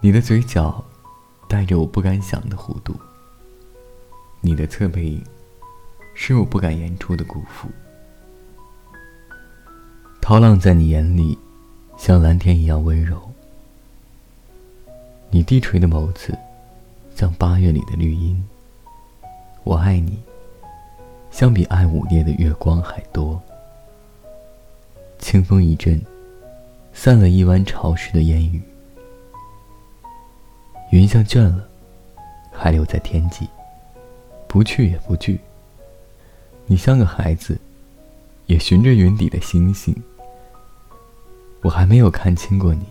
你的嘴角带着我不敢想的弧度，你的侧背影是我不敢言出的辜负。涛浪在你眼里像蓝天一样温柔，你低垂的眸子像八月里的绿荫。我爱你，相比爱午夜的月光还多。清风一阵，散了一湾潮湿的烟雨。云像倦了，还留在天际，不去也不惧。你像个孩子，也寻着云底的星星。我还没有看清过你，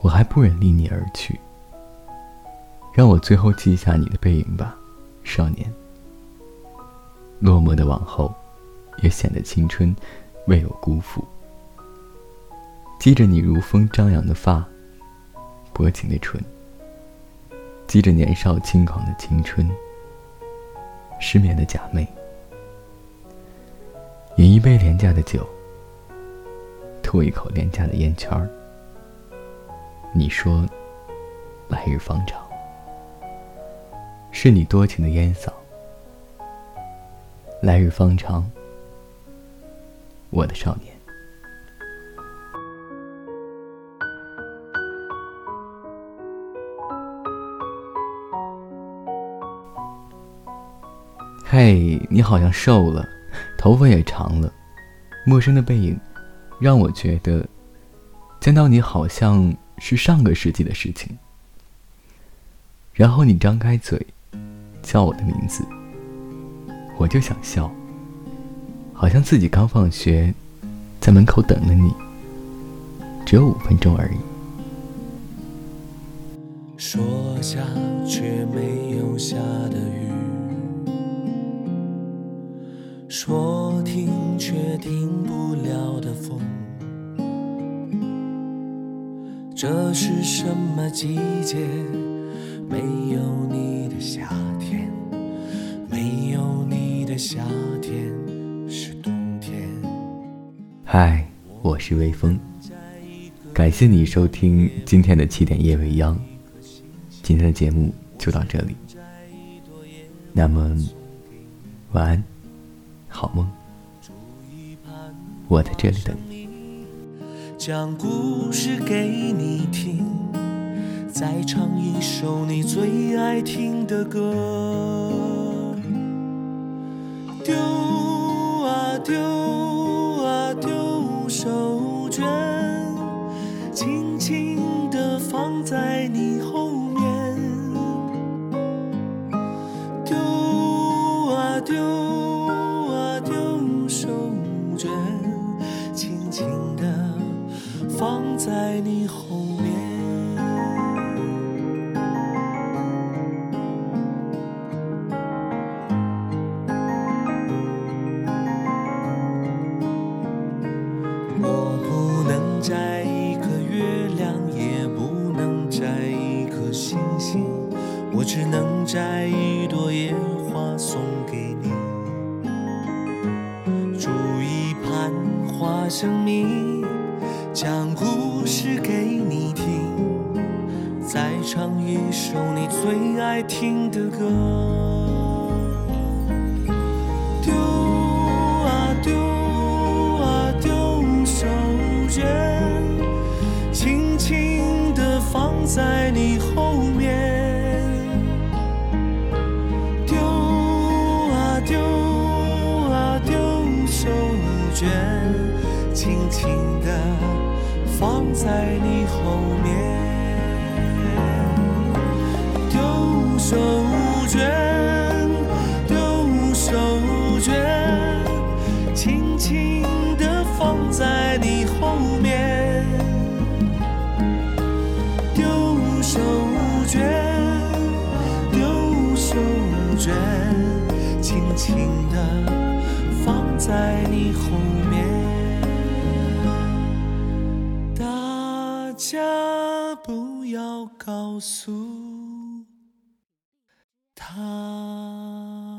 我还不忍离你而去。让我最后记下你的背影吧，少年。落寞的往后，也显得青春未有辜负。记着你如风张扬的发。薄情的唇，记着年少轻狂的青春。失眠的假寐，饮一杯廉价的酒，吐一口廉价的烟圈儿。你说，来日方长，是你多情的烟嗓。来日方长，我的少年。嘿，你好像瘦了，头发也长了。陌生的背影，让我觉得见到你好像是上个世纪的事情。然后你张开嘴，叫我的名字，我就想笑，好像自己刚放学，在门口等了你，只有五分钟而已。说下却没有下停不了的风，这是什么季节？没有你的夏天，没有你的夏天是冬天。嗨，我是微风，感谢你收听今天的七点夜未央。今天的节目就到这里，那么晚安。好梦，我在这里等你。讲故事给你听，再唱一首你最爱听的歌。丢啊丢在你后面。我不能摘一颗月亮，也不能摘一颗星星，我只能摘一朵野花送给你。煮一盘花生米。讲故事给你听，再唱一首你最爱听的歌。丢啊丢啊丢手绢，轻轻地放在你后面。丢啊丢啊丢手绢，轻轻。放在你后面，丢手绢，丢手绢，轻轻地放在你后面，丢手绢，丢手绢，轻轻地放在你后面。家不要告诉他。